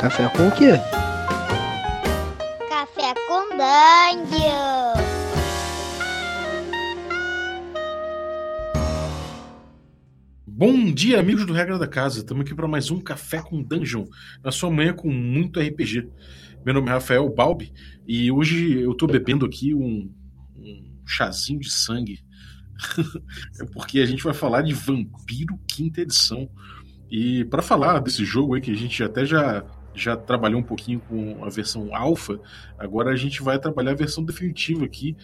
Café com o quê? Café com Dungeon. Bom dia, amigos do Regra da Casa. Estamos aqui para mais um Café com Dungeon, na sua manhã com muito RPG. Meu nome é Rafael Balbi e hoje eu estou bebendo aqui um, um chazinho de sangue. é porque a gente vai falar de Vampiro Quinta Edição. E para falar desse jogo aí que a gente até já já trabalhou um pouquinho com a versão alfa, agora a gente vai trabalhar a versão definitiva aqui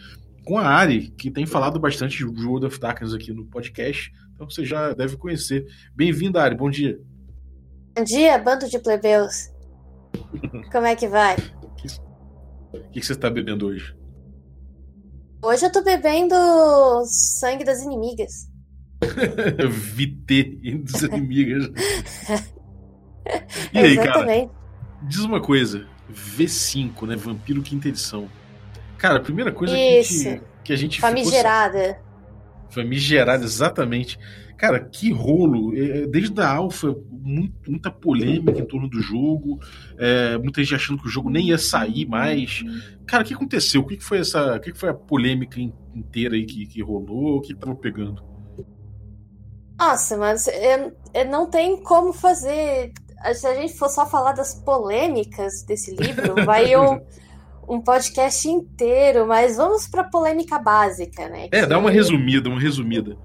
com a Ari, que tem falado bastante de World of Darkness aqui no podcast, então você já deve conhecer. Bem-vinda, Ari, bom dia. Bom dia, bando de plebeus. Como é que vai? O que, que você está bebendo hoje? Hoje eu tô bebendo sangue das inimigas. VT dos inimigas. E aí, cara? Diz uma coisa. V5, né? Vampiro Quinta Edição. Cara, a primeira coisa Isso. que a gente, que a gente Famigerada. Ficou... Famigerada, exatamente. Cara, que rolo. Desde a alfa, muita polêmica em torno do jogo. É, muita gente achando que o jogo nem ia sair mais. Cara, o que aconteceu? O que foi essa. O que foi a polêmica inteira aí que, que rolou? O que tava pegando? Nossa, mas eu, eu não tem como fazer. Se a gente for só falar das polêmicas desse livro, vai um, um podcast inteiro, mas vamos pra polêmica básica, né? É, dá uma resumida, uma resumida.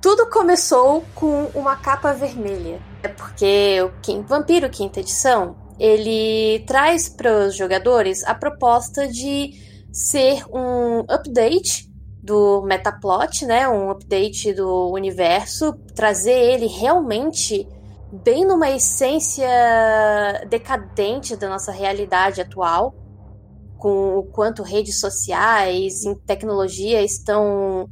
Tudo começou com uma capa vermelha. É porque o Vampiro Quinta Edição ele traz para os jogadores a proposta de ser um update do metaplot, né, um update do universo, trazer ele realmente bem numa essência decadente da nossa realidade atual, com o quanto redes sociais e tecnologia estão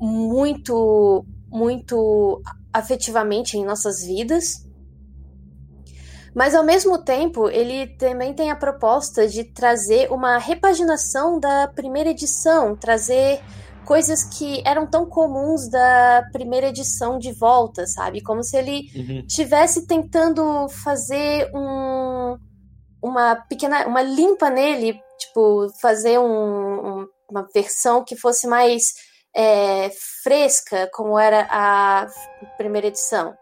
muito, muito afetivamente em nossas vidas. Mas ao mesmo tempo, ele também tem a proposta de trazer uma repaginação da primeira edição, trazer coisas que eram tão comuns da primeira edição de volta, sabe? Como se ele Uhum. tivesse tentando fazer um, uma pequena, uma limpa nele, tipo fazer um- um- uma versão que fosse mais é, fresca, como era a primeira edição.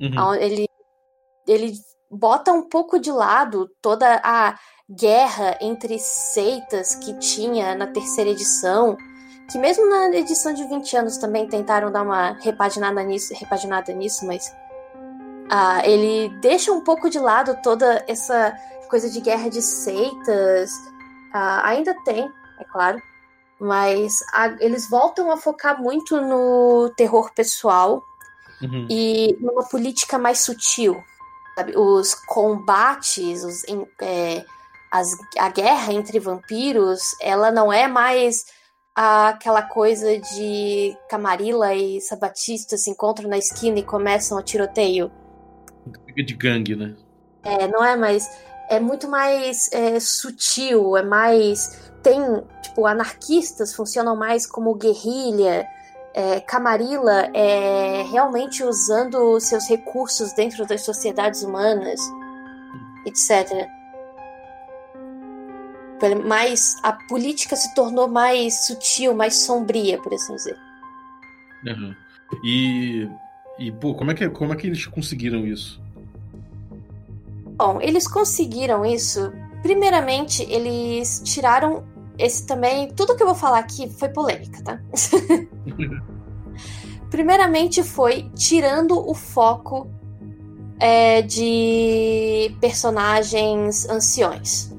Uhum. Ele, ele bota um pouco de lado toda a guerra entre seitas que tinha na terceira edição, que mesmo na edição de 20 anos também tentaram dar uma repaginada nisso, repaginada nisso mas ah, ele deixa um pouco de lado toda essa coisa de guerra de seitas. Ah, ainda tem, é claro, mas a- eles voltam a focar muito no terror pessoal Uhum. e numa política mais sutil. sabe? Os combates, os, é, as- a guerra entre vampiros, ela não é mais aquela coisa de Camarilla e Sabatista se encontram na esquina e começam a tiroteio. De gangue, né? É, não é mais. É muito mais é, sutil, é mais. Tem, tipo, anarquistas funcionam mais como guerrilha. É, Camarilla é realmente usando seus recursos dentro das sociedades humanas, etc. Mais, a política se tornou mais sutil, mais sombria, por assim dizer. Uhum. E, e pô, como é, que, como é que eles conseguiram isso? Bom, eles conseguiram isso. Primeiramente, eles tiraram esse também. Tudo que eu vou falar aqui foi polêmica, tá? Primeiramente, foi tirando o foco é, de personagens anciões.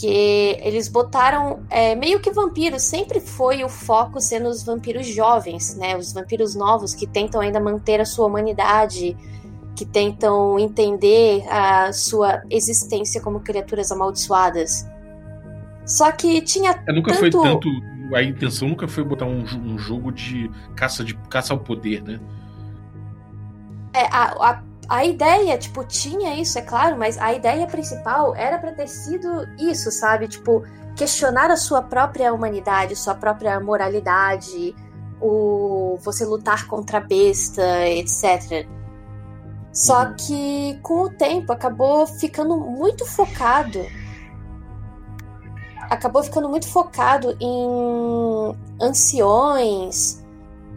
Porque eles botaram. é, meio que vampiros, sempre foi o foco sendo os vampiros jovens, né? Os vampiros novos que tentam ainda manter a sua humanidade que tentam entender a sua existência como criaturas amaldiçoadas. Só que tinha É, nunca tanto... foi tanto. A intenção nunca foi botar um, um jogo de caça, de caça ao poder, né? É, a, a, a ideia, tipo, tinha isso, é claro, mas a ideia principal era pra ter sido isso, sabe? Tipo, questionar a sua própria humanidade, sua própria moralidade, o você lutar contra a besta, etc. Só uhum. que com o tempo acabou ficando muito focado. Acabou ficando muito focado em anciões.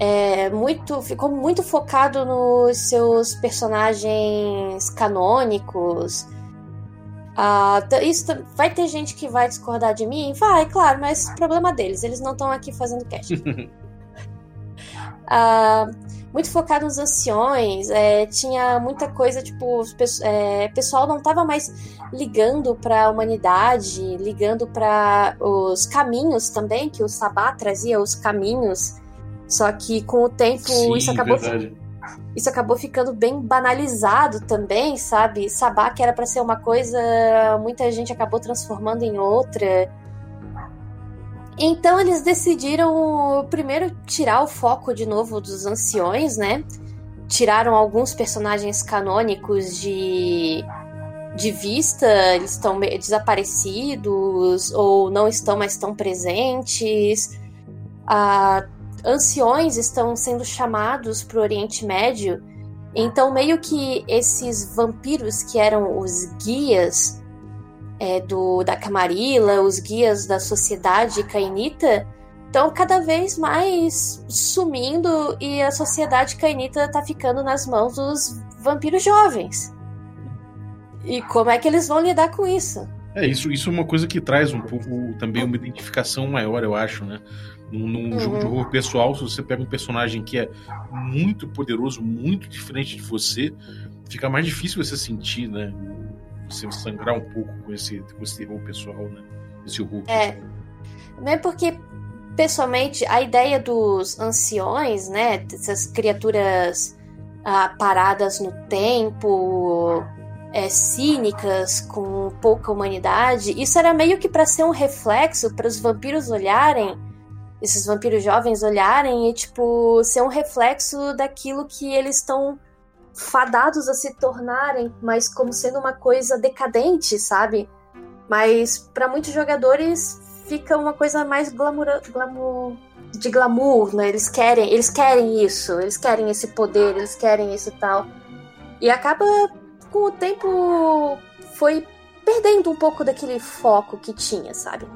É, muito, ficou muito focado nos seus personagens canônicos. Ah, isso vai ter gente que vai discordar de mim? Vai, claro, mas problema deles, eles não estão aqui fazendo cast. ah, muito focado nos anciões, é, tinha muita coisa, tipo, o é, pessoal não estava mais ligando para a humanidade, ligando para os caminhos também, que o Sabá trazia os caminhos, só que com o tempo Sim, isso acabou. Verdade isso acabou ficando bem banalizado também, sabe? Sabá, que era para ser uma coisa, muita gente acabou transformando em outra. Então eles decidiram primeiro tirar o foco de novo dos anciões, né? Tiraram alguns personagens canônicos de, de vista, eles estão desaparecidos ou não estão mais tão presentes. Ah, anciões estão sendo chamados para o Oriente Médio. Então, meio que esses vampiros que eram os guias é, do, da Camarilla, os guias da sociedade cainita, estão cada vez mais sumindo e a sociedade cainita está ficando nas mãos dos vampiros jovens. E como é que eles vão lidar com isso? É, isso, isso é uma coisa que traz um pouco também uma identificação maior, eu acho, né? Num, num uhum. jogo de horror pessoal, se você pega um personagem que é muito poderoso, muito diferente de você, fica mais difícil você sentir, né? Você sangrar um pouco com esse, com esse terror pessoal, né? Esse horror. É. Não é porque, pessoalmente, a ideia dos anciões, né? Essas criaturas ah, paradas no tempo, é, cínicas, com pouca humanidade, isso era meio que para ser um reflexo para os vampiros olharem esses vampiros jovens olharem e, tipo, ser um reflexo daquilo que eles estão fadados a se tornarem, mas como sendo uma coisa decadente, sabe? Mas para muitos jogadores fica uma coisa mais glamour, glamour, de glamour, né? Eles querem, eles querem isso, eles querem esse poder, eles querem isso e tal. E acaba com o tempo foi perdendo um pouco daquele foco que tinha, sabe?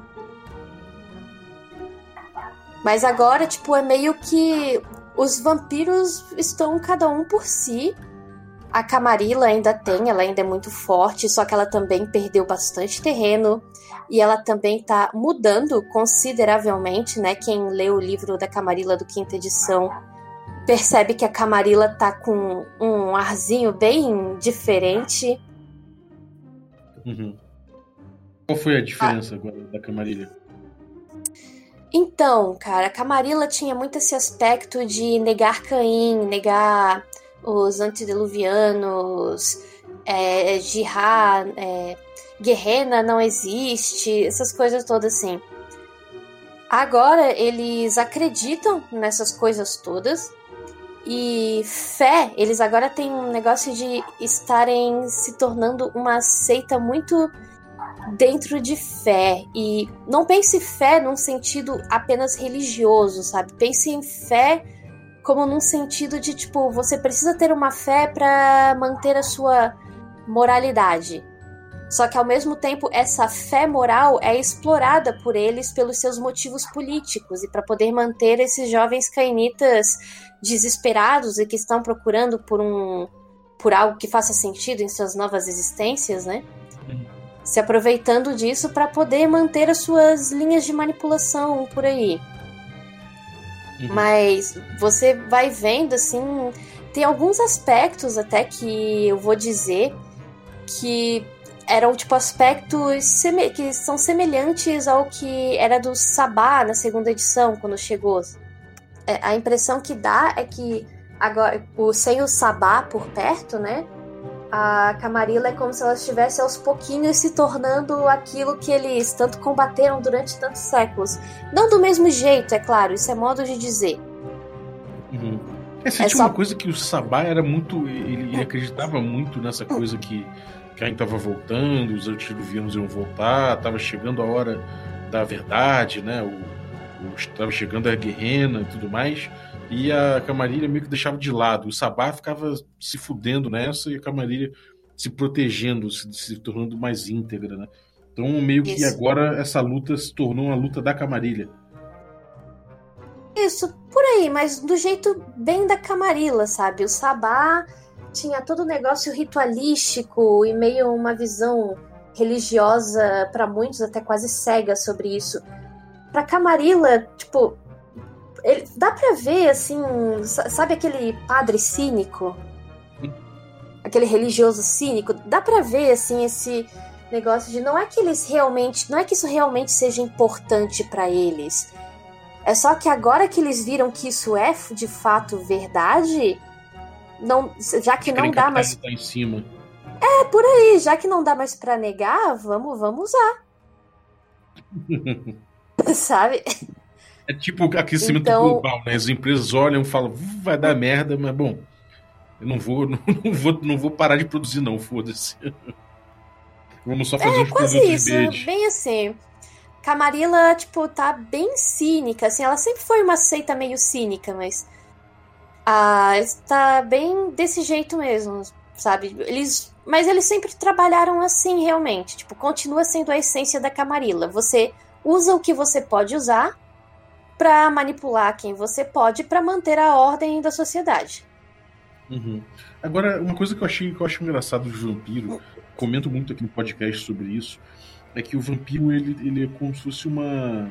Mas agora, tipo, é meio que os vampiros estão cada um por si. A Camarilla ainda tem, ela ainda é muito forte, só que ela também perdeu bastante terreno e ela também tá mudando consideravelmente, né? Quem lê o livro da Camarilla do quinta edição percebe que a Camarilla tá com um arzinho bem diferente. Uhum. Qual foi a diferença ah. agora da Camarilla? Então, cara, a Camarilla tinha muito esse aspecto de negar Caim, negar os antediluvianos, é, Jihá, é, Guerrena não existe, essas coisas todas assim. Agora eles acreditam nessas coisas todas e fé, eles agora têm um negócio de estarem se tornando uma seita muito dentro de fé. E não pense fé num sentido apenas religioso, sabe? Pense em fé como num sentido de tipo, você precisa ter uma fé para manter a sua moralidade. Só que ao mesmo tempo, essa fé moral é explorada por eles pelos seus motivos políticos e para poder manter esses jovens cainitas desesperados e que estão procurando por um por algo que faça sentido em suas novas existências, né? se aproveitando disso para poder manter as suas linhas de manipulação por aí. Uhum. Mas você vai vendo assim, tem alguns aspectos até que eu vou dizer que eram tipo aspectos que são semelhantes ao que era do Sabá na segunda edição quando chegou. É, a impressão que dá é que agora o sem o Sabá por perto, né? a Camarilla é como se ela estivesse aos pouquinhos se tornando aquilo que eles tanto combateram durante tantos séculos. Não do mesmo jeito, é claro, isso é modo de dizer. Uhum. É, é só... uma coisa que o Sabá era muito. Ele, ele acreditava muito nessa coisa que, que a gente estava voltando, os antiluvianos iam voltar, estava chegando a hora da verdade, né? O, estava chegando a guerrena e tudo mais, e a Camarilha meio que deixava de lado. O Sabá ficava se fudendo nessa e a Camarilha se protegendo, se, se tornando mais íntegra, né? Então, meio que Isso. agora essa luta se tornou uma luta da Camarilha. Isso, por aí, mas do jeito bem da Camarilla, sabe? O Sabá tinha todo o negócio ritualístico e meio uma visão religiosa para muitos até quase cega sobre isso. Para Camarilla, tipo, ele, dá para ver assim, sabe aquele padre cínico? Aquele religioso cínico, dá para ver assim esse negócio de não é que eles realmente, não é que isso realmente seja importante para eles. É só que agora que eles viram que isso é de fato verdade, não, já que não dá mais. Tá em cima. É, por aí, já que não dá mais para negar, vamos, vamos usar. Sabe? É tipo aquecimento então... global, né? As empresas olham e falam, vai dar merda, mas bom, eu não vou, não, não vou, não vou parar de produzir, não, foda-se. Vamos só fazer é, uns quase isso, bem assim. Camarilla, tipo, tá bem cínica, assim, ela sempre foi uma seita meio cínica, mas ah, está bem desse jeito mesmo, sabe? Eles, mas eles sempre trabalharam assim, realmente. Tipo, continua sendo a essência da Camarilla. Você usa o que você pode usar para manipular quem você pode para manter a ordem da sociedade. Uhum. Agora, uma coisa que eu achei que eu acho engraçado de vampiro, comento muito aqui no podcast sobre isso, é que o vampiro ele, ele é como se fosse uma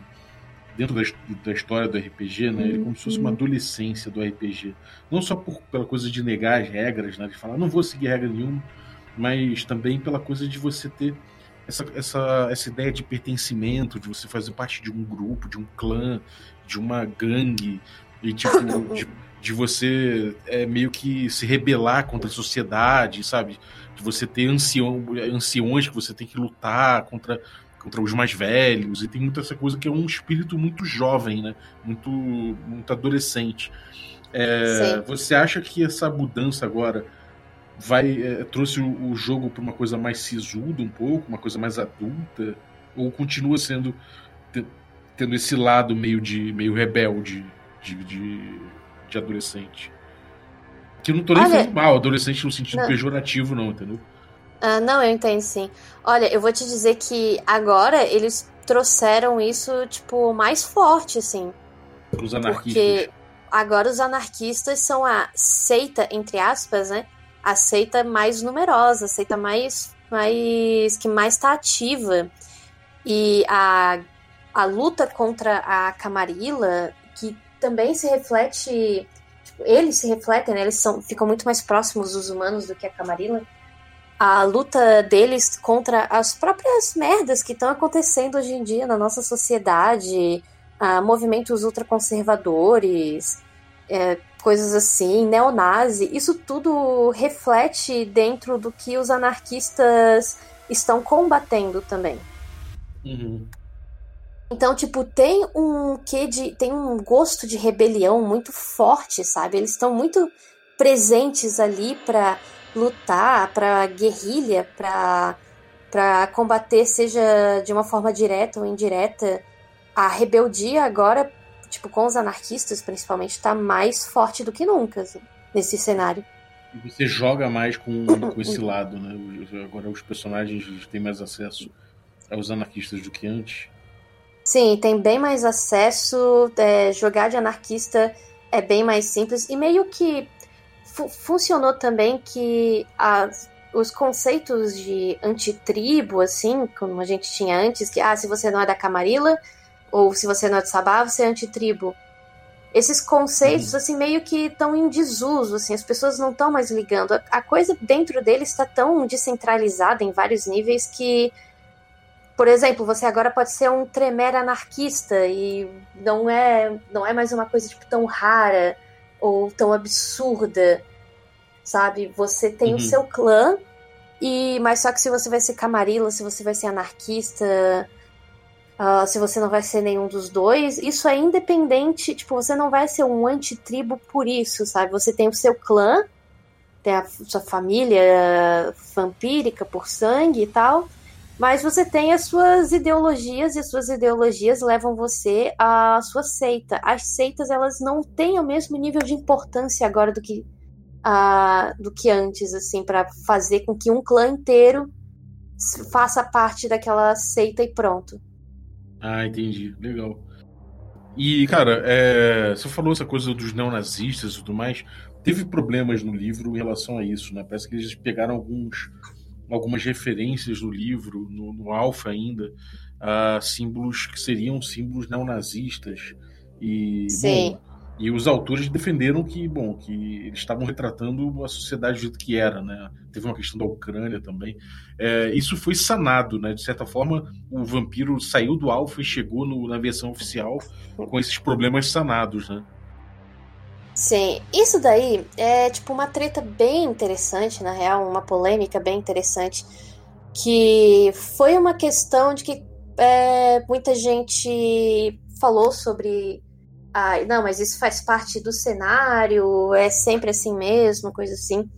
dentro da, da história do RPG, né? Ele é como se fosse uma uhum. adolescência do RPG. Não só por, pela coisa de negar as regras, né? De falar, não vou seguir regra nenhuma, mas também pela coisa de você ter essa, essa, essa ideia de pertencimento, de você fazer parte de um grupo, de um clã, de uma gangue, e tipo, de, de você é, meio que se rebelar contra a sociedade, sabe? De você ter ancião, anciões que você tem que lutar contra contra os mais velhos, e tem muita essa coisa que é um espírito muito jovem, né? Muito, muito adolescente. É, você acha que essa mudança agora vai é, trouxe o, o jogo para uma coisa mais sisuda um pouco, uma coisa mais adulta, ou continua sendo tendo esse lado meio de meio rebelde de, de, de adolescente? Que eu não tô nem Olha, falando mal, adolescente no sentido não. pejorativo, não, entendeu? Ah, não, eu entendo sim. Olha, eu vou te dizer que agora eles trouxeram isso, tipo, mais forte, assim. Os anarquistas. Porque agora os anarquistas são a seita, entre aspas, né? A seita mais numerosa, a seita mais, mais que mais está ativa. E a, a luta contra a Camarilla, que também se reflete. Tipo, eles se refletem, né? Eles são, ficam muito mais próximos dos humanos do que a Camarilla a luta deles contra as próprias merdas que estão acontecendo hoje em dia na nossa sociedade, movimentos ultraconservadores, é, coisas assim, neonazi, isso tudo reflete dentro do que os anarquistas estão combatendo também. Uhum. Então, tipo, tem um quê de. tem um gosto de rebelião muito forte, sabe? Eles estão muito presentes ali para lutar, para guerrilha, para para combater, seja de uma forma direta ou indireta, a rebeldia agora, tipo, com os anarquistas principalmente, está mais forte do que nunca assim, nesse cenário. Você joga mais com, com esse lado, né? Agora os personagens têm mais acesso aos anarquistas do que antes. Sim, tem bem mais acesso. É, jogar de anarquista é bem mais simples. E meio que fu funcionou também que as, os conceitos de antitribo, assim, como a gente tinha antes, que ah, se você não é da Camarilla, ou se você não é de Sabá, você é antitribo. Esses conceitos, uhum. assim, meio que estão em desuso, assim, as pessoas não estão mais ligando. A, a coisa dentro deles está tão descentralizada em vários níveis que, por exemplo, você agora pode ser um tremer anarquista e não é, não é mais uma coisa tipo, tão rara ou tão absurda, sabe? Você tem uhum. o seu clã, e mas só que se você vai ser camarilla, se você vai ser anarquista, uh, se você não vai ser nenhum dos dois, isso é independente, tipo, você não vai ser um antitribo por isso, sabe? Você tem o seu clã, tem a sua família vampírica por sangue e tal, Mas você tem as suas ideologias e as suas ideologias levam você à sua seita. As seitas elas não têm o mesmo nível de importância agora do que uh, do que antes, assim, para fazer com que um clã inteiro faça parte daquela seita e pronto. Ah, entendi. Legal. E, cara, é, você falou essa coisa dos neonazistas e tudo mais. Teve problemas no livro em relação a isso, né? Parece que eles pegaram alguns algumas referências no livro, no, no Alpha ainda, a símbolos que seriam símbolos neonazistas. E, Sim. Bom, e os autores defenderam que, bom, que eles estavam retratando a sociedade do jeito que era, né? Teve uma questão da Ucrânia também. É, isso foi sanado, né? De certa forma, o vampiro saiu do alfa e chegou no, na versão oficial com esses problemas sanados, né? Sim, isso daí é tipo uma treta bem interessante, na real, uma polêmica bem interessante, que foi uma questão de que é, muita gente falou sobre. Ah, não, mas isso faz parte do cenário, é sempre assim mesmo, coisa assim.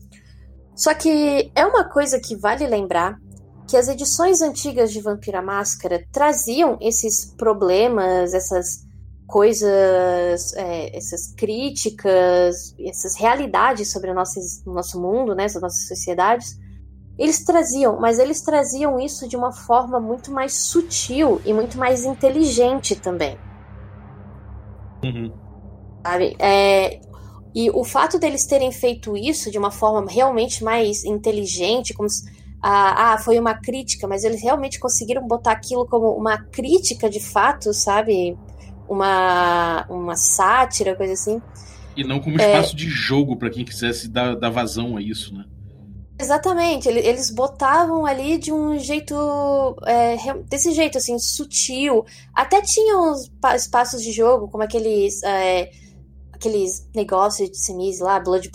Só que é uma coisa que vale lembrar que as edições antigas de Vampira Máscara traziam esses problemas, essas coisas, é, essas críticas, essas realidades sobre o nosso, nosso mundo, né, as nossas sociedades, eles traziam, mas eles traziam isso de uma forma muito mais sutil e muito mais inteligente também. Uhum. Sabe? É, e o fato deles terem feito isso de uma forma realmente mais inteligente, como se, ah, ah, foi uma crítica, mas eles realmente conseguiram botar aquilo como uma crítica de fato, sabe? uma, uma sátira, coisa assim. E não como espaço é... de jogo para quem quisesse dar, dar vazão a isso, né? Exatamente, eles botavam ali de um jeito. É, desse jeito, assim, sutil. Até tinham espaços de jogo, como aqueles. É, aqueles negócios de cinis lá, Blood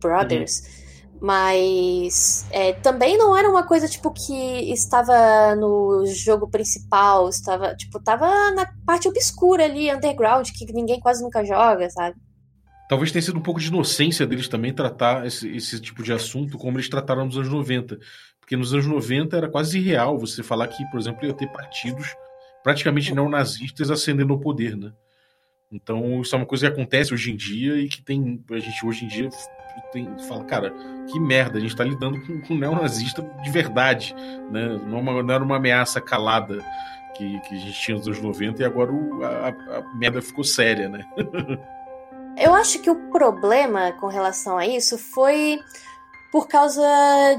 Brothers. Uhum. Mas é, também não era uma coisa tipo que estava no jogo principal, estava tipo tava na parte obscura ali, underground, que ninguém quase nunca joga, sabe? Talvez tenha sido um pouco de inocência deles também tratar esse, esse tipo de assunto como eles trataram nos anos 90. Porque nos anos 90 era quase irreal você falar que, por exemplo, ia ter partidos praticamente não nazistas ascendendo ao poder, né? Então, isso é uma coisa que acontece hoje em dia e que tem a gente hoje em dia tem, fala, cara, que merda, a gente tá lidando com, com um neonazista de verdade, né? Não, é uma, não era uma ameaça calada que, que a gente tinha nos anos 90 e agora o, a, a merda ficou séria, né? Eu acho que o problema com relação a isso foi por causa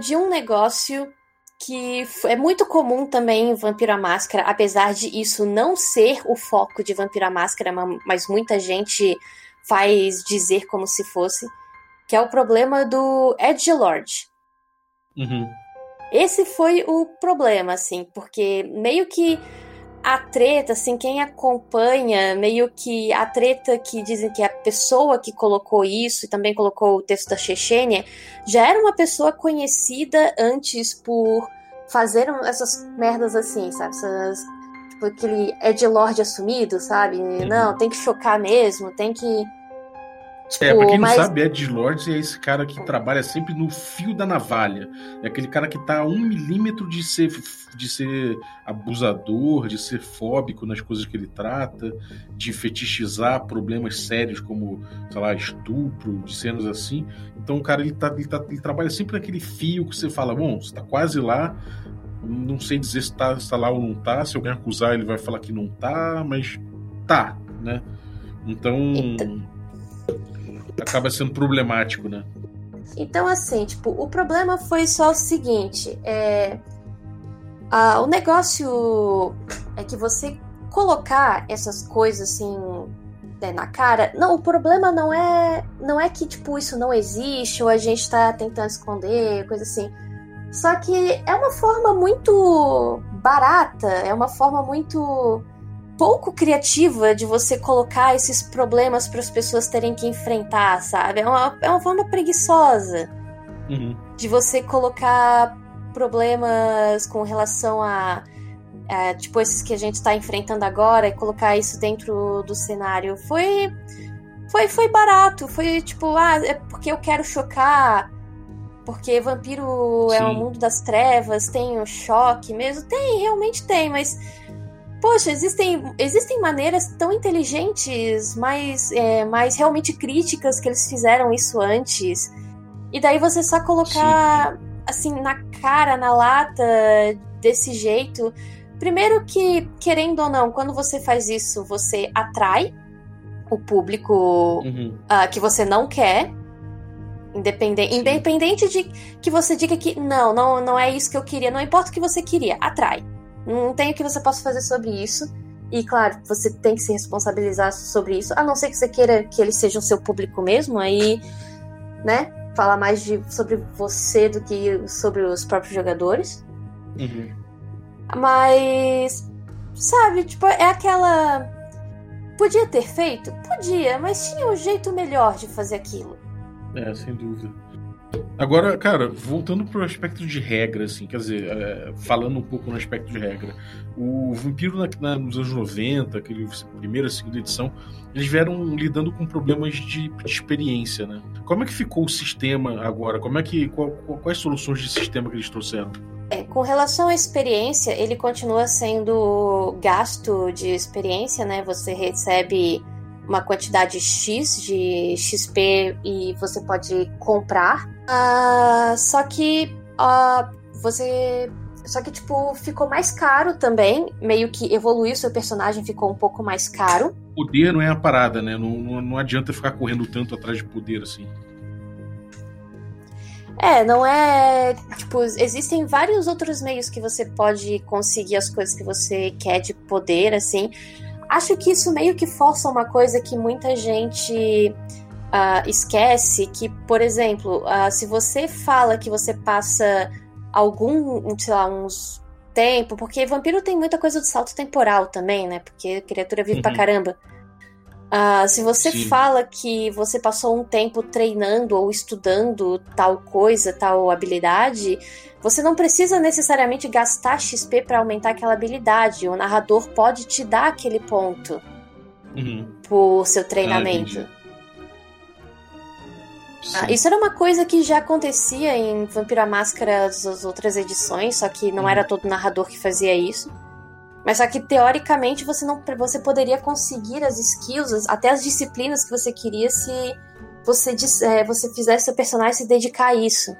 de um negócio que é muito comum também em Vampiro à Máscara, apesar de isso não ser o foco de Vampiro à Máscara, mas muita gente faz dizer como se fosse, que é o problema do Edgelord. Uhum. Esse foi o problema, assim, porque meio que a treta, assim, quem acompanha, meio que a treta que dizem que a pessoa que colocou isso e também colocou o texto da Chechênia já era uma pessoa conhecida antes por fazer essas merdas assim, sabe? Essas, tipo, aquele Edgelord assumido, sabe? Uhum. Não, tem que chocar mesmo, tem que Tipo, é, pra quem mas... não sabe, Ed Lords é esse cara que trabalha sempre no fio da navalha. É aquele cara que tá a um milímetro de ser, de ser abusador, de ser fóbico nas coisas que ele trata, de fetichizar problemas sérios como, sei lá, estupro, de cenas assim. Então o cara ele, tá, ele, tá, ele trabalha sempre naquele fio que você fala, bom, você tá quase lá, não sei dizer se tá, se tá lá ou não tá, se alguém acusar ele vai falar que não tá, mas tá, né? Então acaba sendo problemático, né? Então, assim, tipo, o problema foi só o seguinte: é, a, o negócio é que você colocar essas coisas assim né, na cara. Não, o problema não é não é que tipo isso não existe ou a gente tá tentando esconder, coisa assim. Só que é uma forma muito barata, é uma forma muito pouco criativa de você colocar esses problemas para as pessoas terem que enfrentar, sabe? É uma, é uma forma preguiçosa uhum. de você colocar problemas com relação a, a, tipo esses que a gente está enfrentando agora e colocar isso dentro do cenário. Foi foi foi barato, foi tipo, ah, é porque eu quero chocar porque vampiro Sim. é o mundo das trevas, tem o choque mesmo. Tem, realmente tem, mas. Poxa, existem, existem maneiras tão inteligentes, mais, é, mais realmente críticas que eles fizeram isso antes. E daí você só colocar Sim. assim na cara, na lata, desse jeito. Primeiro que, querendo ou não, quando você faz isso, você atrai o público uhum. uh, que você não quer. Independente, independente de que você diga que não, não, não é isso que eu queria, não importa o que você queria, atrai. Não tem o que você possa fazer sobre isso. E claro, você tem que se responsabilizar sobre isso, a não ser que você queira que eles sejam seu público mesmo, aí, né, falar mais de, sobre você do que sobre os próprios jogadores. Uhum. Mas, sabe, tipo, é aquela. Podia ter feito? Podia, mas tinha um jeito melhor de fazer aquilo. É, sem dúvida. Agora, cara, voltando pro aspecto de regra, assim, quer dizer, é, falando um pouco no aspecto de regra, o Vampiro na, na, nos anos 90, aquele primeira segunda edição, eles vieram lidando com problemas de, de, experiência, né? Como é que ficou o sistema agora? Como é que qual, quais soluções de sistema que eles trouxeram? É, com relação à experiência, ele continua sendo gasto de experiência, né? Você recebe uma quantidade X de XP e você pode comprar. Uh, só que uh, você. Só que, tipo, ficou mais caro também. Meio que evoluiu seu personagem, ficou um pouco mais caro. Poder não é a parada, né? Não, não, não adianta ficar correndo tanto atrás de poder assim. É, não é. Tipo, existem vários outros meios que você pode conseguir as coisas que você quer de poder, assim. Acho que isso meio que força uma coisa que muita gente uh, esquece, que, por exemplo, uh, se você fala que você passa algum, sei lá, uns tempo, porque vampiro tem muita coisa do salto temporal também, né? Porque criatura vive uhum. pra caramba. Uh, se você Sim. fala que você passou um tempo treinando ou estudando tal coisa, tal habilidade, você não precisa necessariamente gastar XP para aumentar aquela habilidade. O narrador pode te dar aquele ponto uhum. por seu treinamento. Ah, ah, isso era uma coisa que já acontecia em Vampiro a Máscara das outras edições, só que não uhum. era todo narrador que fazia isso. Mas só que teoricamente você não você poderia conseguir as skills, até as disciplinas que você queria se você, é, você fizesse seu personagem se dedicar a isso.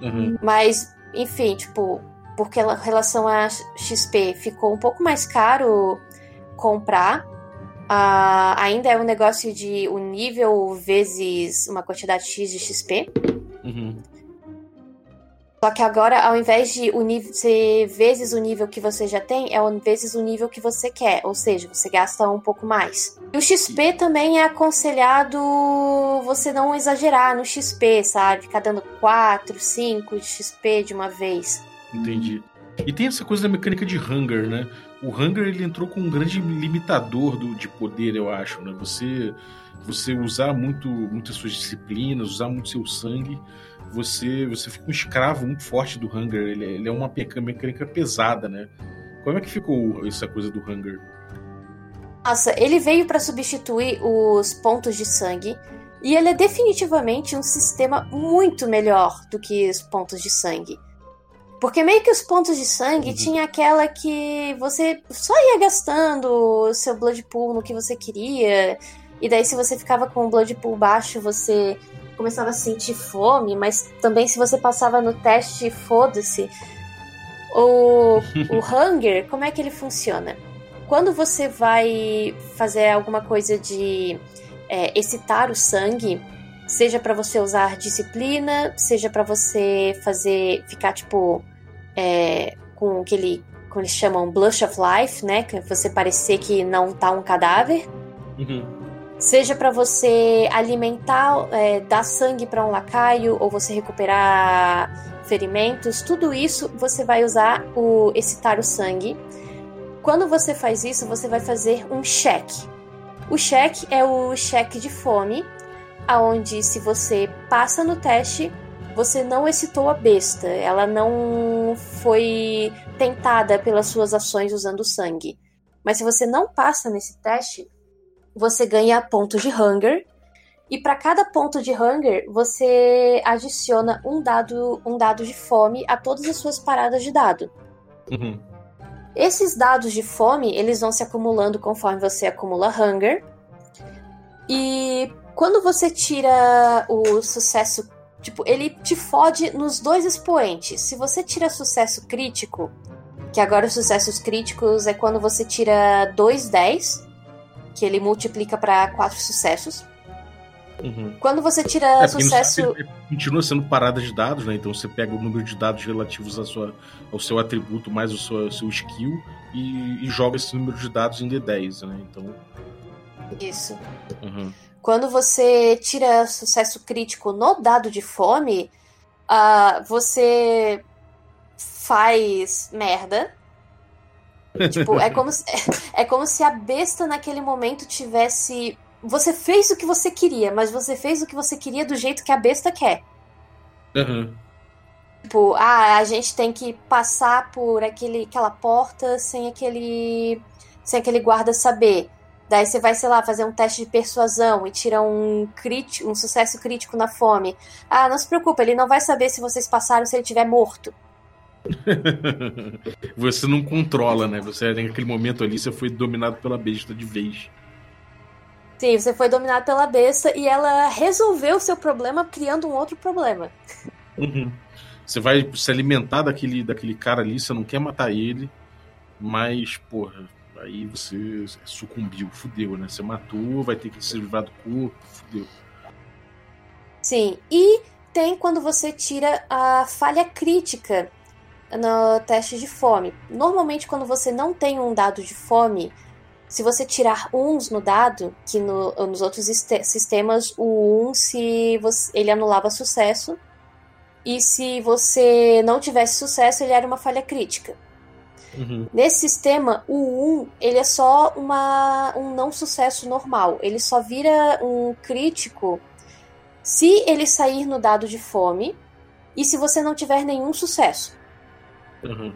Uhum. Mas, enfim, tipo, porque em relação a XP ficou um pouco mais caro comprar. Uh, ainda é um negócio de o um nível vezes uma quantidade X de XP. Uhum. Só que agora, ao invés de o nível ser vezes o nível que você já tem, é vezes o nível que você quer. Ou seja, você gasta um pouco mais. E o XP também é aconselhado você não exagerar no XP, sabe? Ficar dando 4, 5 de XP de uma vez. Entendi. E tem essa coisa da mecânica de hunger, né? O hunger ele entrou com um grande limitador do, de poder, eu acho, né? Você você usar muito muitas suas disciplinas, usar muito seu sangue você você fica um escravo muito forte do Hunger. Ele, ele é uma mecânica pesada, né? Como é que ficou essa coisa do Hunger? Nossa, ele veio para substituir os pontos de sangue e ele é definitivamente um sistema muito melhor do que os pontos de sangue. Porque meio que os pontos de sangue uhum. tinha aquela que você só ia gastando o seu blood pool no que você queria. E daí se você ficava com o blood pool baixo, você começava a sentir fome, mas também se você passava no teste, foda-se. O, o hunger, como é que ele funciona? Quando você vai fazer alguma coisa de é, excitar o sangue, seja para você usar disciplina, seja para você fazer ficar tipo é, com aquele como eles chamam blush of life, né, que você parecer que não tá um cadáver. Uhum. Seja para você alimentar, é, dar sangue para um lacaio ou você recuperar ferimentos, tudo isso você vai usar o excitar o sangue. Quando você faz isso, você vai fazer um cheque. O cheque é o cheque de fome, aonde se você passa no teste, você não excitou a besta, ela não foi tentada pelas suas ações usando sangue. Mas se você não passa nesse teste, você ganha pontos de hunger. E para cada ponto de hunger, você adiciona um dado, um dado de fome a todas as suas paradas de dado. Uhum. Esses dados de fome, eles vão se acumulando conforme você acumula hunger. E quando você tira o sucesso, tipo, ele te fode nos dois expoentes. Se você tira sucesso crítico, que agora os sucessos críticos é quando você tira dois 10, que ele multiplica para quatro sucessos. Uhum. Quando você tira É, sucesso. continua sendo parada de dados, né? Então você pega o número de dados relativos à sua, ao seu atributo mais o seu, seu skill e, e joga esse número de dados em D10, né? Então. Isso. uhum. Quando você tira sucesso crítico no dado de fome, ah, você faz merda. Tipo, é como, se, é como se a besta naquele momento tivesse. Você fez o que você queria, mas você fez o que você queria do jeito que a besta quer. Uhum. Tipo, ah, a gente tem que passar por aquele, aquela porta sem aquele. sem aquele guarda saber. Daí você vai, sei lá, fazer um teste de persuasão e tira um crítico, um sucesso crítico na fome. Ah, não se preocupe, ele não vai saber se vocês passaram se ele estiver morto. você não controla, né? Você naquele momento ali você foi dominado pela besta de vez. Sim, você foi dominado pela besta e ela resolveu o seu problema criando um outro problema. Uhum. Você vai se alimentar daquele, daquele cara ali, você não quer matar ele, mas, porra, aí você sucumbiu, fudeu, né? Você matou, vai ter que se livrar do corpo, fudeu. Sim, e tem quando você tira a falha crítica no teste de fome. Normalmente, quando você não tem um dado de fome, se você tirar uns no dado, que no, nos outros sistemas o 1 se você, ele anulava sucesso, e se você não tivesse sucesso, ele era uma falha crítica. Uhum. Nesse sistema, o 1 ele é só uma, um não sucesso normal. Ele só vira um crítico se ele sair no dado de fome e se você não tiver nenhum sucesso. Uhum.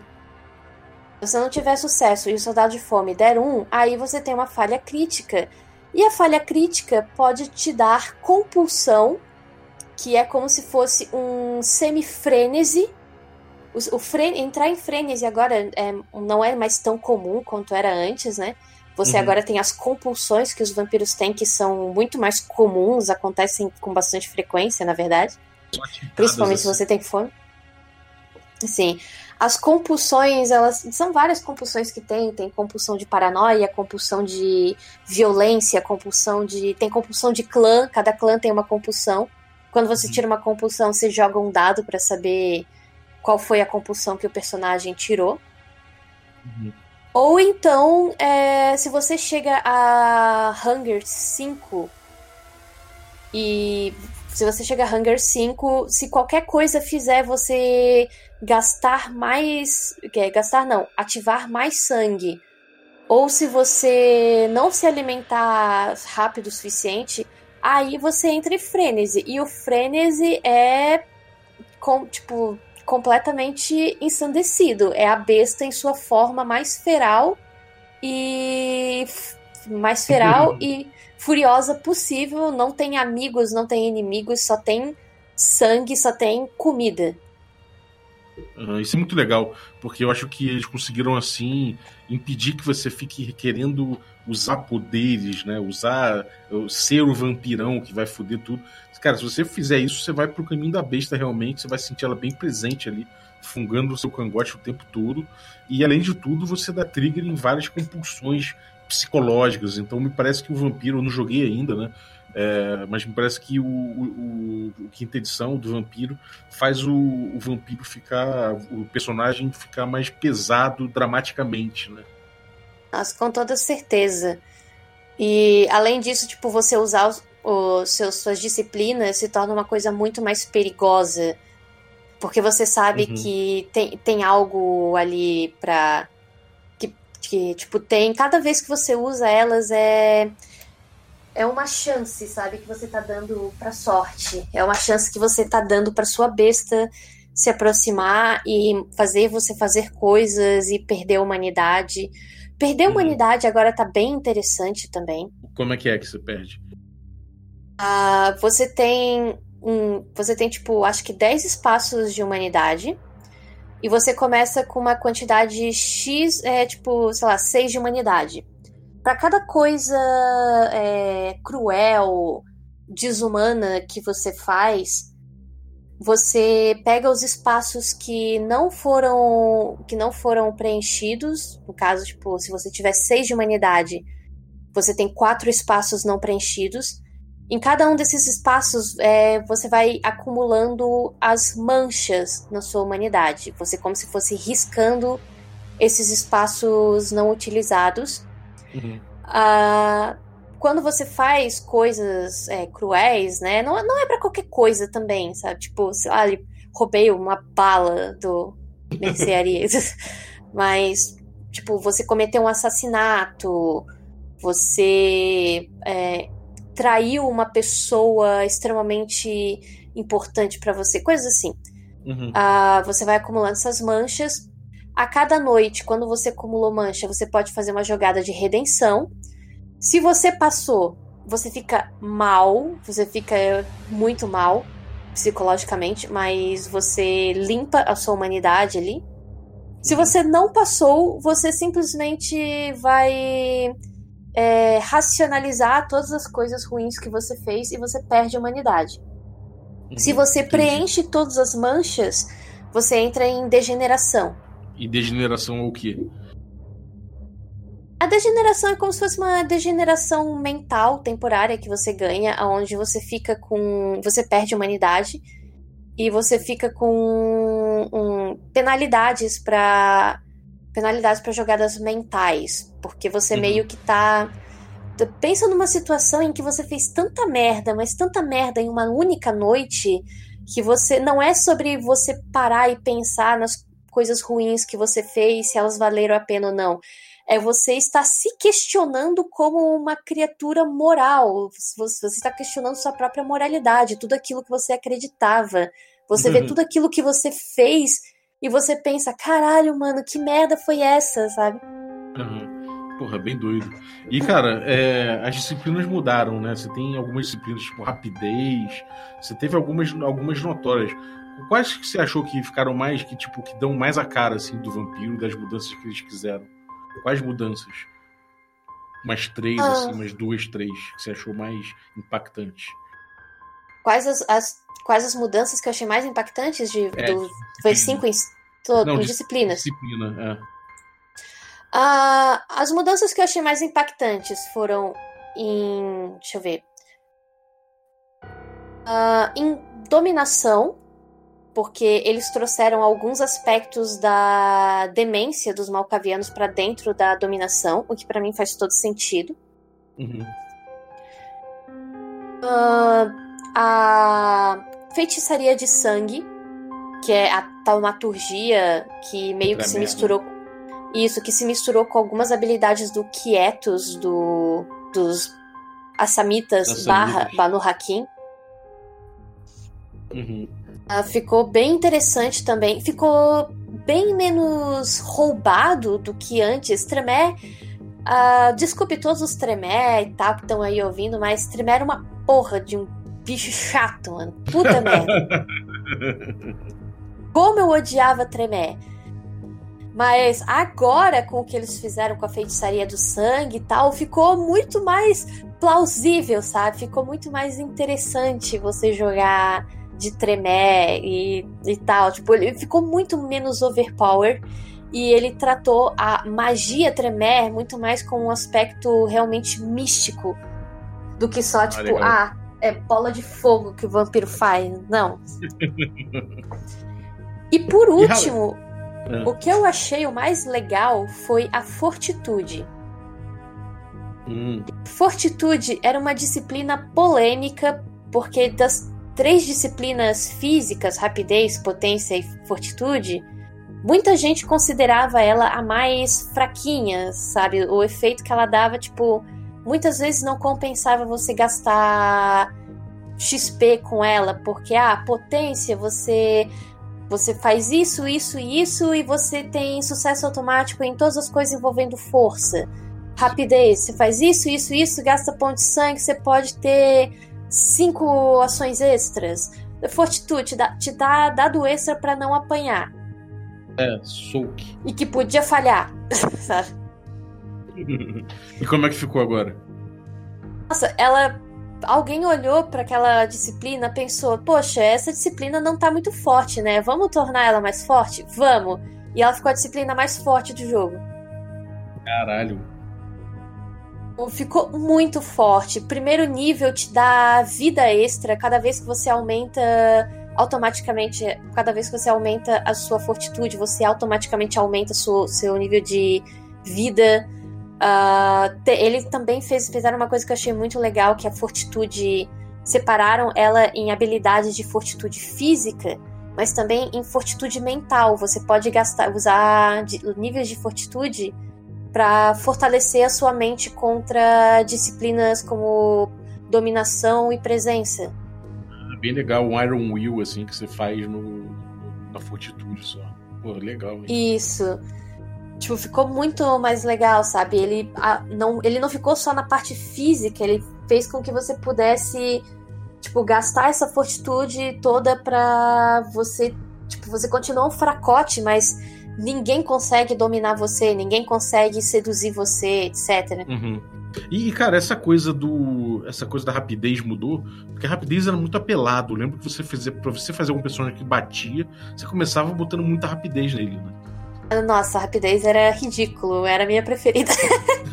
Se você não tiver sucesso e o seu dado de fome der um, aí você tem uma falha crítica. E a falha crítica pode te dar compulsão, que é como se fosse um semifrênese. O, o fre... Entrar em frênese agora é, não é mais tão comum quanto era antes, né? Você uhum. agora tem as compulsões que os vampiros têm, que são muito mais comuns, acontecem com bastante frequência, na verdade. Principalmente assim. se você tem fome. Sim. As compulsões, elas são várias compulsões que tem, tem compulsão de paranoia, compulsão de violência, compulsão de tem compulsão de clã, cada clã tem uma compulsão. Quando você tira uma compulsão, você joga um dado para saber qual foi a compulsão que o personagem tirou. Uhum. Ou então, é, se você chega a Hunger 5 e se você chega a Hunger 5, se qualquer coisa fizer você gastar mais. É, gastar não, ativar mais sangue. Ou se você não se alimentar rápido o suficiente, aí você entra em frenesi. E o frenesi é. Com, tipo, completamente ensandecido. É a besta em sua forma mais feral e. mais feral e furiosa possível. Não tem amigos, não tem inimigos, só tem sangue, só tem comida. Uhum, isso é muito legal, porque eu acho que eles conseguiram assim impedir que você fique querendo usar poderes, né? Usar ser o vampirão que vai foder tudo. Cara, se você fizer isso, você vai pro caminho da besta realmente, você vai sentir ela bem presente ali, fungando o seu cangote o tempo todo. E além de tudo, você dá trigger em várias compulsões psicológicas. Então me parece que o vampiro, eu não joguei ainda, né? É, mas me parece que o, o, o, quinta edição do vampiro faz o, o, vampiro ficar, o personagem ficar mais pesado dramaticamente, né? Nossa, com toda certeza. E além disso, tipo, você usar os, os seus, suas disciplinas se torna uma coisa muito mais perigosa. Porque você sabe uhum. que tem, tem algo ali pra. Que, que, tipo, tem. Cada vez que você usa elas é é uma chance, sabe, que você tá dando pra sorte. É uma chance que você tá dando pra sua besta se aproximar e fazer você fazer coisas e perder a humanidade. Perder a uhum. humanidade agora tá bem interessante também. Como é que é que você perde? Uh, você tem um. Você tem, tipo, acho que 10 espaços de humanidade. E você começa com uma quantidade X, é tipo, sei lá, 6 de humanidade. Para cada coisa é, cruel, desumana que você faz, você pega os espaços que não foram que não foram preenchidos. No caso, tipo, se você tiver seis de humanidade, você tem quatro espaços não preenchidos. Em cada um desses espaços, é, você vai acumulando as manchas na sua humanidade. Você como se fosse riscando esses espaços não utilizados. Uhum. Uh, quando você faz coisas é, cruéis, né? Não, não é para qualquer coisa também, sabe? Tipo, sei lá, roubei uma bala do mercearia. Mas, tipo, você cometeu um assassinato, você é, traiu uma pessoa extremamente importante para você, coisas assim. Uhum. Ah, você vai acumulando essas manchas. A cada noite, quando você acumulou mancha, você pode fazer uma jogada de redenção. Se você passou, você fica mal, você fica muito mal psicologicamente, mas você limpa a sua humanidade ali. Se uhum. você não passou, você simplesmente vai é, racionalizar todas as coisas ruins que você fez e você perde a humanidade. Uhum, Se você preenche todas as manchas, você entra em degeneração. E degeneração é o quê? A degeneração é como se fosse uma degeneração mental temporária que você ganha, onde você fica com. Você perde a humanidade e você fica com um, penalidades para penalidades para jogadas mentais, porque você uhum. meio que tá pensa numa situação em que você fez tanta merda, mas tanta merda em uma única noite, que você não é sobre você parar e pensar nas coisas ruins que você fez, se elas valeram a pena ou não. É você estar se questionando como uma criatura moral. Você está questionando sua própria moralidade, tudo aquilo que você acreditava. Você vê uhum. tudo aquilo que você fez e você pensa, caralho, mano, que merda foi essa, sabe? Uhum. Porra, bem doido. E, cara, é, as disciplinas mudaram, né? Você tem algumas disciplinas, tipo rapidez, você teve algumas, algumas notórias. Quais que você achou que ficaram mais, que tipo, que dão mais a cara, assim, do vampiro, das mudanças que eles quiseram? Quais mudanças? Umas três, ah. assim, umas duas, três, que você achou mais impactante? Quais as, as quais as mudanças que eu achei mais impactantes de, é, do foi cinco em, todo, Não, em disciplinas? Disciplina, é. Uh, as mudanças que eu achei mais impactantes foram em. Deixa eu ver. Uh, em dominação, porque eles trouxeram alguns aspectos da demência dos malcavianos para dentro da dominação, o que para mim faz todo sentido. Uhum. Uh, a feitiçaria de sangue, que é a taumaturgia que meio que se misturou. Isso, que se misturou com algumas habilidades do Quietos, do, dos Assamitas barra Banu Hakim. Uhum. Uh, ficou bem interessante também. Ficou bem menos roubado do que antes. Tremé. Uh, desculpe todos os Tremé e tal que estão aí ouvindo, mas Tremé era uma porra de um bicho chato, mano. Puta merda. Como eu odiava Tremé. Mas agora, com o que eles fizeram com a feitiçaria do sangue e tal, ficou muito mais plausível, sabe? Ficou muito mais interessante você jogar de Tremé e, e tal. Tipo, ele ficou muito menos overpower. E ele tratou a magia Tremé muito mais com um aspecto realmente místico do que só, ah, tipo, ah, é bola de fogo que o vampiro faz. Não. e por último, é. o que eu achei o mais legal foi a fortitude. Hum. Fortitude era uma disciplina polêmica, porque das três disciplinas físicas, rapidez, potência e fortitude, muita gente considerava ela a mais fraquinha, sabe? O efeito que ela dava, tipo, muitas vezes não compensava você gastar XP com ela, porque a ah, potência você você faz isso, isso e isso e você tem sucesso automático em todas as coisas envolvendo força. Rapidez, você faz isso, isso, isso, gasta ponto de sangue, você pode ter cinco ações extras. Fortitude te dá, dado extra para não apanhar. É, soak. E que podia falhar, sabe? e como é que ficou agora? Nossa, ela. Alguém olhou para aquela disciplina, pensou: Poxa, essa disciplina não tá muito forte, né? Vamos tornar ela mais forte? Vamos! E ela ficou a disciplina mais forte do jogo. Caralho. Ficou muito forte. Primeiro nível te dá vida extra cada vez que você aumenta automaticamente, cada vez que você aumenta a sua fortitude, você automaticamente aumenta o seu nível de vida. Uh, ele também fez, fizeram uma coisa que eu achei muito legal, que a fortitude separaram ela em habilidades de fortitude física, mas também em fortitude mental. Você pode gastar, usar níveis de fortitude para fortalecer a sua mente contra disciplinas como dominação e presença. É bem legal, um Iron Will assim que você faz no, na fortitude só. Pô, legal. Hein? Isso. Tipo, ficou muito mais legal, sabe? Ele, a, não, ele não ficou só na parte física, ele fez com que você pudesse, tipo, gastar essa fortitude toda pra você. Tipo, você continuar um fracote, mas ninguém consegue dominar você, ninguém consegue seduzir você, etc. Uhum. E, cara, essa coisa do. Essa coisa da rapidez mudou, porque a rapidez era muito apelado. Eu lembro que você fazia. Pra você fazer um personagem que batia, você começava botando muita rapidez nele, né? Nossa, a rapidez era ridículo, era a minha preferida.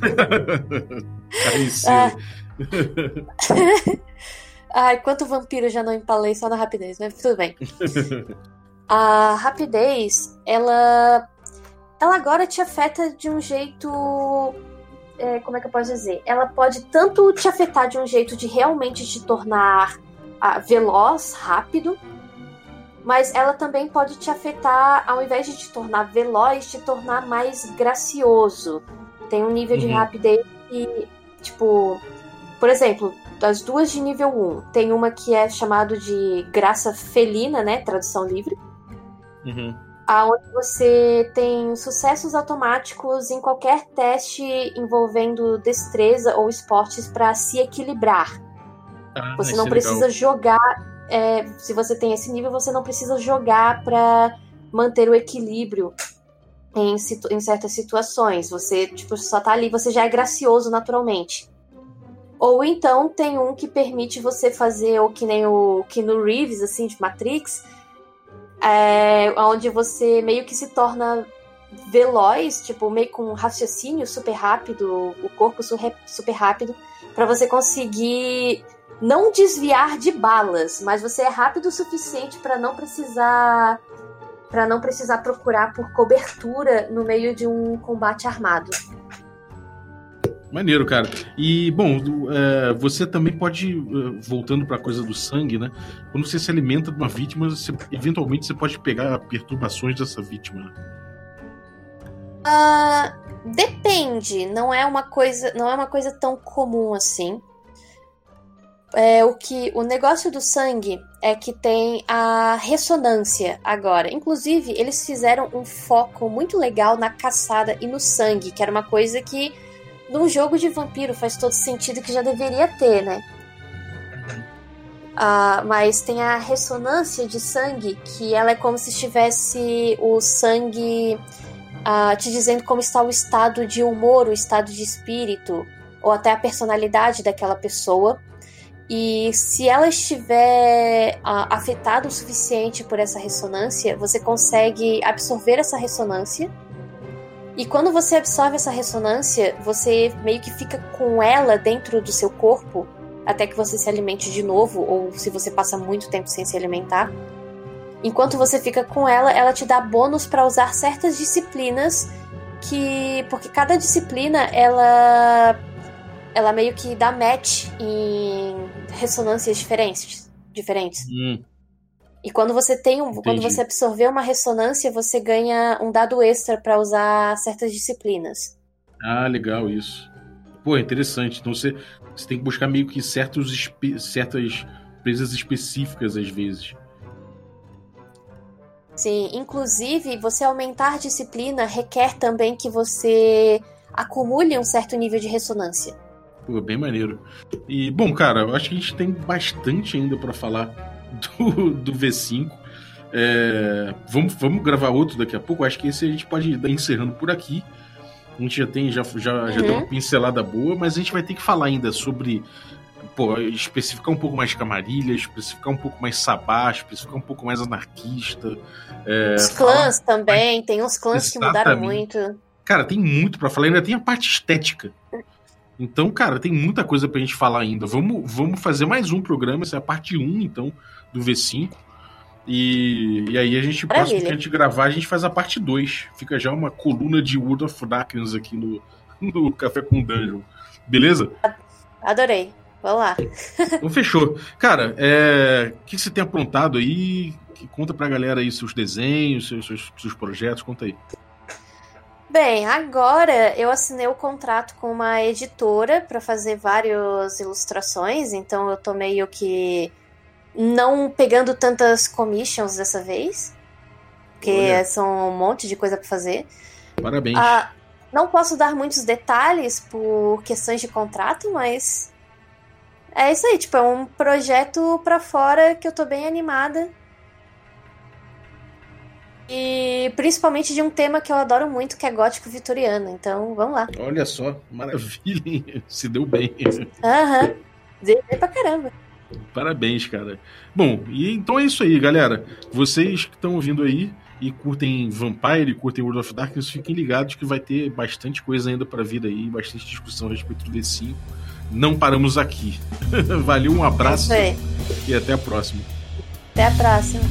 ah. Ai, quanto vampiro já não empalei só na rapidez, mas tudo bem. a rapidez, ela, ela agora te afeta de um jeito. É, como é que eu posso dizer? Ela pode tanto te afetar de um jeito de realmente te tornar ah, veloz, rápido, mas ela também pode te afetar, ao invés de te tornar veloz, te tornar mais gracioso. Tem um nível uhum. de rapidez que, tipo, por exemplo, das duas de nível 1, tem uma que é chamado de graça felina, né? Tradução livre Uhum. Onde você tem sucessos automáticos em qualquer teste envolvendo destreza ou esportes para se equilibrar. Ah, você não precisa legal. jogar. É, se você tem esse nível, você não precisa jogar para manter o equilíbrio em, em, certas situações. Você tipo, só tá ali, você já é gracioso naturalmente. Ou então tem um que permite você fazer o que nem o Keanu Reeves, assim, de Matrix, é, onde você meio que se torna veloz, tipo, meio com um raciocínio super rápido, o corpo super rápido, para você conseguir não desviar de balas, mas você é rápido o suficiente para não precisar para não precisar procurar por cobertura no meio de um combate armado. Maneiro, cara. E, bom, é, você também pode, é, voltando para a coisa do sangue, né? Quando você se alimenta de uma vítima, você, eventualmente você pode pegar perturbações dessa vítima. Uh, depende. Não é uma coisa, não é uma coisa tão comum assim. É, o que o negócio do sangue é que tem a ressonância agora. Inclusive, eles fizeram um foco muito legal na caçada e no sangue, que era uma coisa que num jogo de vampiro faz todo sentido que já deveria ter, né? Uh, mas tem a ressonância de sangue, que ela é como se estivesse o sangue uh, te dizendo como está o estado de humor, o estado de espírito, ou até a personalidade daquela pessoa. E se ela estiver uh, afetada o suficiente por essa ressonância, você consegue absorver essa ressonância e quando você absorve essa ressonância, você meio que fica com ela dentro do seu corpo até que você se alimente de novo, ou se você passa muito tempo sem se alimentar. Enquanto você fica com ela, ela te dá bônus para usar certas disciplinas que. Porque cada disciplina ela. Ela meio que dá match em ressonâncias diferentes. diferentes. Hum. E quando você tem um, quando você absorver uma ressonância, você ganha um dado extra para usar certas disciplinas. Ah, legal isso. Pô, interessante. Então você, você tem que buscar meio que certos, certas presas específicas às vezes. Sim, inclusive você aumentar disciplina requer também que você acumule um certo nível de ressonância. Pô, bem maneiro. E, bom, cara, eu acho que a gente tem bastante ainda para falar do, do V5. É, vamos, vamos gravar outro daqui a pouco. Acho que esse a gente pode ir encerrando por aqui. A gente já tem, já, já, uhum. já deu uma pincelada boa, mas a gente vai ter que falar ainda sobre. Pô, especificar um pouco mais Camarilha, especificar um pouco mais Sabá, especificar um pouco mais anarquista. É, Os clãs também, mais... tem uns clãs Exatamente. que mudaram muito. Cara, tem muito para falar, ainda tem a parte estética. Então, cara, tem muita coisa pra gente falar ainda. Vamos, vamos fazer mais um programa, essa é a parte 1, então, do V5. E, e aí a gente, próximo que a gente gravar, a gente faz a parte 2. Fica já uma coluna de World of Darkness aqui no, no Café com Dungeon. Beleza? Adorei. Vamos lá. Então fechou. Cara, é... o que você tem aprontado aí? Conta pra galera aí seus desenhos, seus, seus, seus projetos, conta aí. Bem, agora eu assinei o contrato com uma editora para fazer várias ilustrações, então eu tô meio que não pegando tantas commissions dessa vez, porque Olha. são um monte de coisa para fazer. Parabéns. Ah, não posso dar muitos detalhes por questões de contrato, mas é isso aí, tipo, é um projeto para fora que eu tô bem animada. E principalmente de um tema que eu adoro muito, que é gótico vitoriano. Então, vamos lá. Olha só, maravilha, se deu bem. Aham, uhum. deu bem pra caramba. Parabéns, cara. Bom, e então é isso aí, galera. Vocês que estão ouvindo aí e curtem Vampire, curtem World of Darkness, fiquem ligados que vai ter bastante coisa ainda para vir aí, bastante discussão a respeito do D5. Não paramos aqui. Valeu, um abraço e até a próxima. Até a próxima.